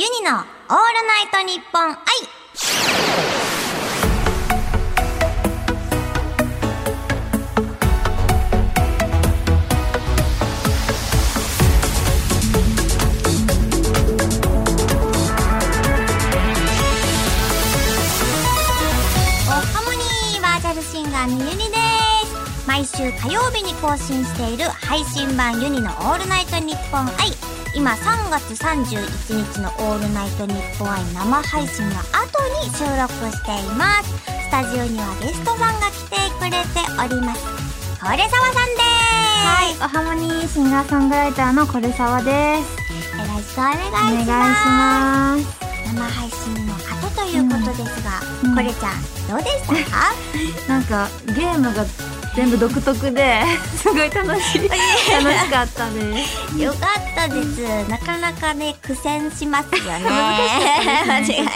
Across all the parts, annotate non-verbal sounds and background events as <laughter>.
ユニのオールナイトニッポン愛おハモニーバーチャルシンガーのユニです。毎週火曜日に更新している配信版ユニのオールナイトニッポン愛今3月31日のオールナイトニッポン愛生配信の後に収録しています。スタジオにはゲストさんが来てくれております。これさわさんです。はい、おはもにシンガーソングライターのこれさわです。よろしくお願いしお願いします。ます。生配信の後ということですが、うん。これちゃんどうでしたか？<laughs> なんかゲームが全部独特で <laughs> すごい楽しい <laughs> 楽しかったです。よかったです。なかなかね、苦戦しますよね。ね <laughs> 間違い。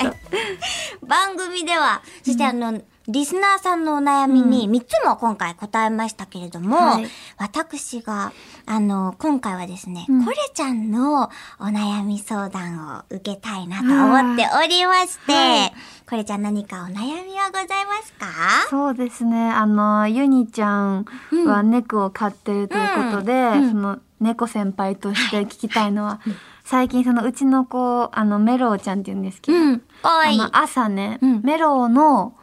番組では、そしてあの、リスナーさんのお悩みに3つも今回答えましたけれども、はい私が、あの、今回はですね、うん。これちゃんのお悩み相談を受けたいなと思っておりまして、はい。これちゃん何かお悩みはございますか？そうですね。あのユニちゃんは猫を飼ってるということで、うんうん。その猫先輩として聞きたいのは、最近そのうちの子あのメロウちゃんって言うんですけど。あの朝ね、うん。メロウの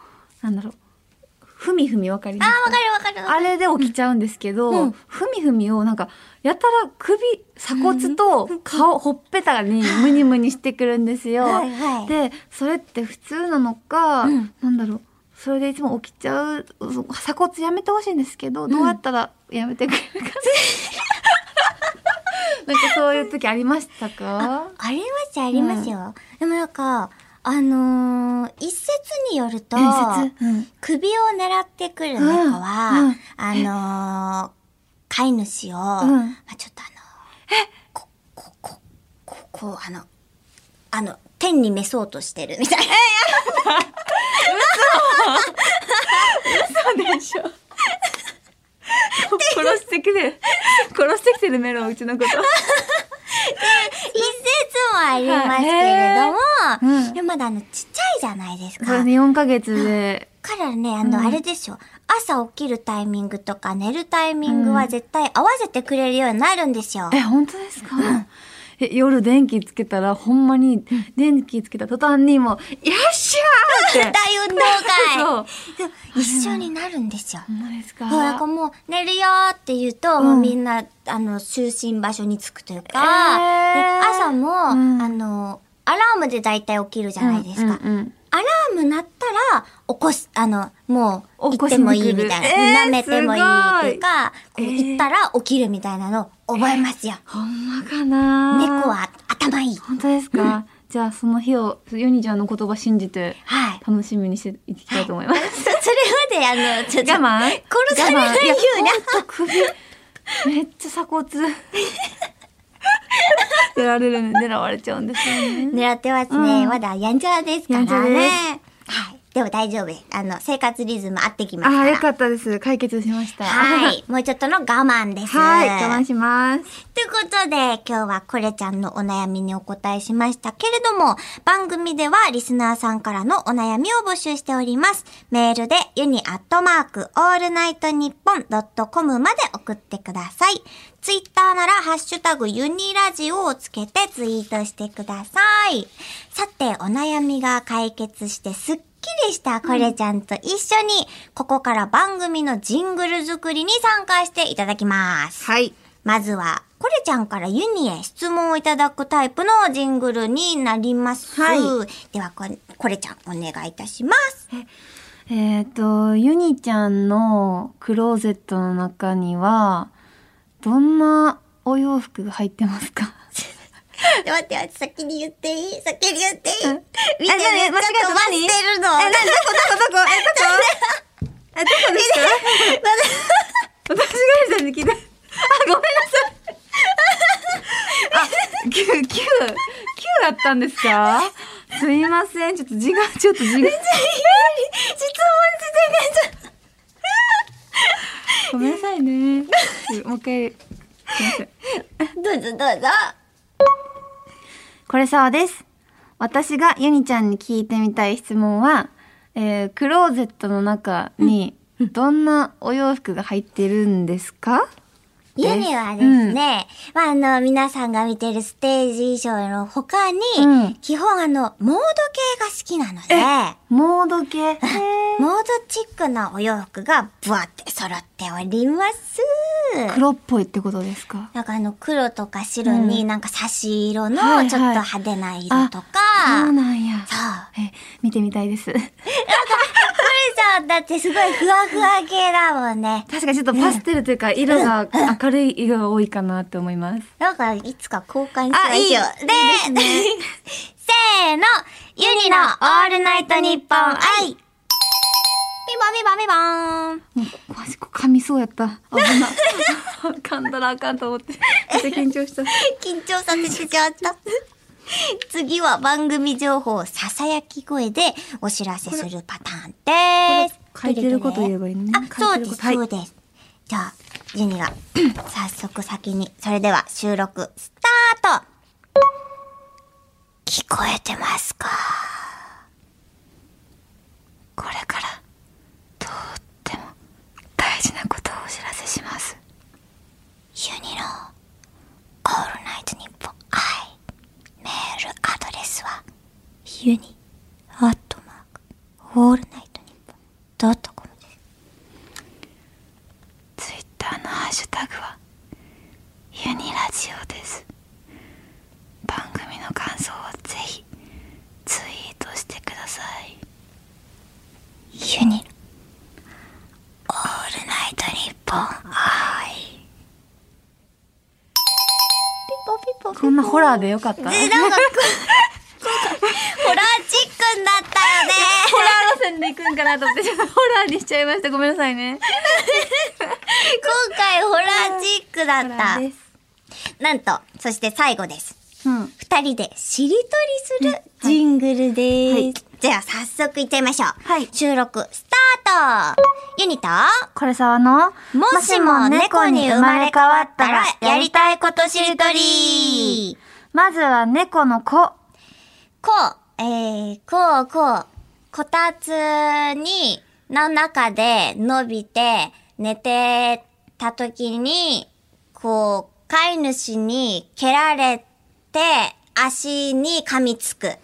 なんだろうふみふみわかりますあー、わかるわかるわかる。あれで起きちゃうんですけど、うんふみふみをなんか、やたら首、鎖骨と顔、ほっぺたにムニムニしてくるんですよ。はいはいで、それって普通なのか、うんなんだろう。それでいつも起きちゃう、そ鎖骨やめてほしいんですけど、どうやったらやめてくれるか。な？<laughs> んかそういう時ありましたか？ありますよ、ありますよ。でもなんか、あのー一説によると、うん首を狙ってくる猫は、あのー飼い主を、うんまあ、ちょっとあのこ、こ、こ、こ、こう、あの、あの、天に召そうとしてるみたいな。そうでしょ。<laughs> 殺してくれ。殺してきてるメロン、うちのこと。一説もありますけれども、へーうん。まだあの、ちっちゃいじゃないですか。これで4ヶ月で、からね、あの、うん。あれですよ。朝起きるタイミングとか寝るタイミングは絶対合わせてくれるようになるんですよ。え、本当ですか、え夜電気つけたら、ほんまに、電気つけた途端にもう、よっしゃーって。<laughs> 大運動会。一緒になるんですよ。ほんまですか？そう、もう寝るよーって言うと、うんもうみんな、あの、就寝場所に着くというか、朝も、うんあの、アラームで大体起きるじゃないですか。うんうんアラーム鳴ったら、起こす、あの、もう、行ってもいいみたいな。えー舐めてもいいっていうか、こう行ったら起きるみたいなの覚えますよ。ほんまかな猫。は頭いい。本当ですか、じゃあその日を、ヨニちゃんの言葉信じて、はい。楽しみにしていきたいと思います。そ <laughs> それまで、あの、ちょっと、我慢？殺されないように。我慢いやほんと首、めっちゃ鎖骨。<laughs> やられるね、狙われちゃうんですよね。狙ってますね。うんまだやんちゃですからね。でも大丈夫。あの、生活リズム合ってきますああ、から。よかったです。解決しました。はい。<laughs> もうちょっとの我慢です。はい、我慢します。ということで、今日はこれちゃんのお悩みにお答えしましたけれども、番組ではリスナーさんからのお悩みを募集しております。メールでユニアットマークオールナイトニッポンドットコムまで送ってください。ツイッターならハッシュタグユニラジオをつけてツイートしてください。さて、お悩みが解決してすっきりしたこれちゃんと一緒に、ここから番組のジングル作りに参加していただきます。はい。まずは、これちゃんからユニへ質問をいただくタイプのジングルになります。はいではこれ、これちゃんお願いいたします。えっ、と、ユニちゃんのクローゼットの中には、どんなお洋服が入ってますか？待って待って、先に言っていい？先に言っていい？見てえね、何？間違えた？ちょっと待ってるの？え、な、どこどこどこ？え、どこ？え、どこ？ですか私がりさんに聞いて。あ、ごめんなさい。あ、キュー、キュー、キューだったんですか？すいません。ちょっと字が、ちょっと字が。質問してごめんなさいね。もう一回。どうぞどうぞ。これそうです。私がユニちゃんに聞いてみたい質問は、えークローゼットの中にどんなお洋服が入ってるんですか、ユニはですね、まあ、あの、皆さんが見てるステージ衣装の他に、うん。基本あの、モード系が好きなので、モード系？<laughs> モードチックなお洋服がブワって揃っております。黒っぽいってことですか？なんかあの黒とか白になんか差し色のはいはいちょっと派手な色とか。そうなんや。そう。え、見てみたいです。これさ、だってすごいふわふわ系だもんね。確かにちょっとパステルというか、色が明るい色が多いかなって思います。なんかいつか交換しまあいいしょう。で、<laughs> せーの、ユニのオールナイトニッポン愛。ピンポンピン。もう、マジこ噛みそうやった。危な。噛んだらあかんと思って。めっちゃ緊張した。緊張させてしまった。次は番組情報をささやき声でお知らせするパターンです。書いてること言えばいいねあ、そうです、そうです。じゃあ、ジュニが <clears throat> 早速先に、それでは収録スタート聞こえてますか？これから、とっても大事なことをお知らせします。ユニのオールナイトニッポン愛メールアドレスはユニアットマークオールナイトニッポンドットコムですツイッターのハッシュタグは、ユニラジオです。番組の感想をぜひ、ツイートしてください。ユニオールナイトニッポン愛ピポピポピポこんなホラーでよかった。えなんかホラーチックになったよねホラー路線で行くんかなと思って、<laughs> ホラーにしちゃいました。ごめんなさいね。<laughs> 今回ホラーチックだった。なんとそして最後ですうん。二人でしりとりするジングルです。はいじゃあ早速いっちゃいましょう。はい収録スタートユニと、これさ、あの、もしも猫に生まれ変わったらやりたいことしりとりまずは猫の子。こう、えー、こう、こう、こたつに、の中で伸びて寝てた時に、こう、飼い主に蹴られて足に噛みつく。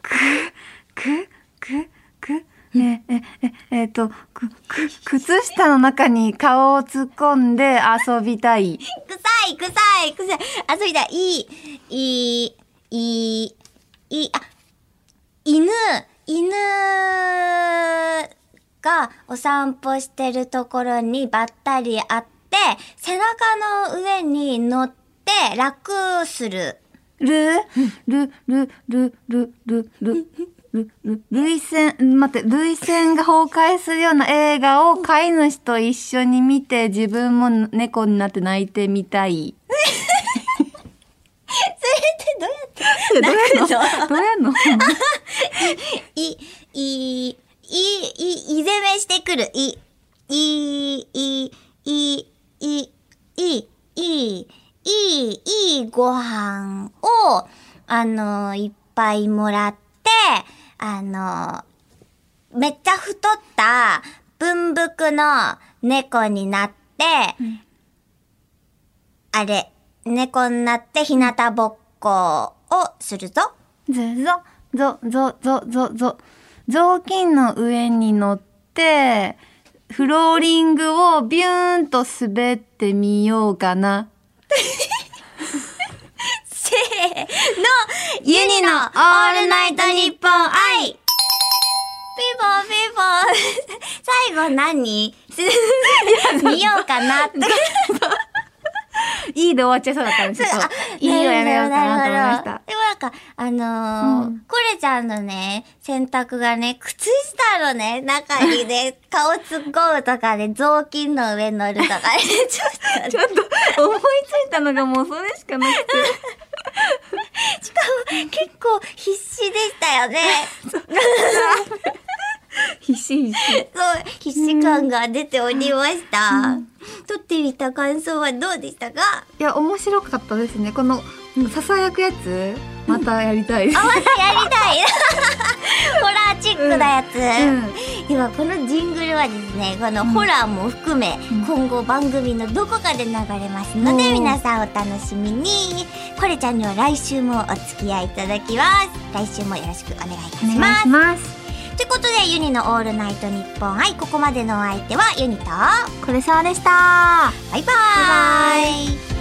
く、く、く、ねえ、え、え、えっと、く、く、靴下の中に顔を突っ込んで遊びたい。<laughs> 臭い、臭い、臭い。あ、そうだ、いい、いい、いい、いい、あ、犬、犬がお散歩してるところにばったり会って、背中の上に乗って楽する。る、る、る、る、る、る、る。涙腺、待って、涙腺が崩壊するような映画を飼い主と一緒に見て、自分も猫になって泣いてみたい。<laughs> それってどうやって？泣くの？どうやんの？い、い、い、い、いぜめしてくる。い、い、い、い、い、い、い、いい、いいご飯を、あの、いっぱいもらって、あの、めっちゃ太った文福の猫になって、うん、あれ、猫になって日向ぼっこをするぞ。ずるぞ。ぞ、ぞ、ぞ、ぞ、ぞ、雑巾の上に乗って、フローリングをビューンと滑ってみようかな。<laughs> せーの、ユニのオールナイトニッポン愛ピンポンピンポン。<laughs> 最後何？見ようかなって。<laughs> いいで終わっちゃいそうだったんで、ちょっと、いいをやめようかなと思いました。か、あのーうんコレちゃんのね、洗濯がね、靴下のね、中にね、<laughs> 顔突っ込むとかね、雑巾の上に乗るとかね、<laughs> ちょっとちょっと、思いついたのがもうそれしかなくて。<laughs> しかも結構必死でしたよね。必死必死。そう、必死感が出ておりました。撮ってみた感想はどうでしたか？いや、面白かったですね。この、ささやくやつまたやりたい。ですあ、またやりたい。<laughs> ホラーチックなやつ。うん。ではこのジングルはですねこのホラーも含め、うん。今後番組のどこかで流れますので、皆さんお楽しみに。これちゃんには来週もお付き合いいただきます。来週もよろしくお願いいたします。ということでユニの「オールナイトニッポン愛」ここまでのお相手はユニとバこれさわでした。イバイ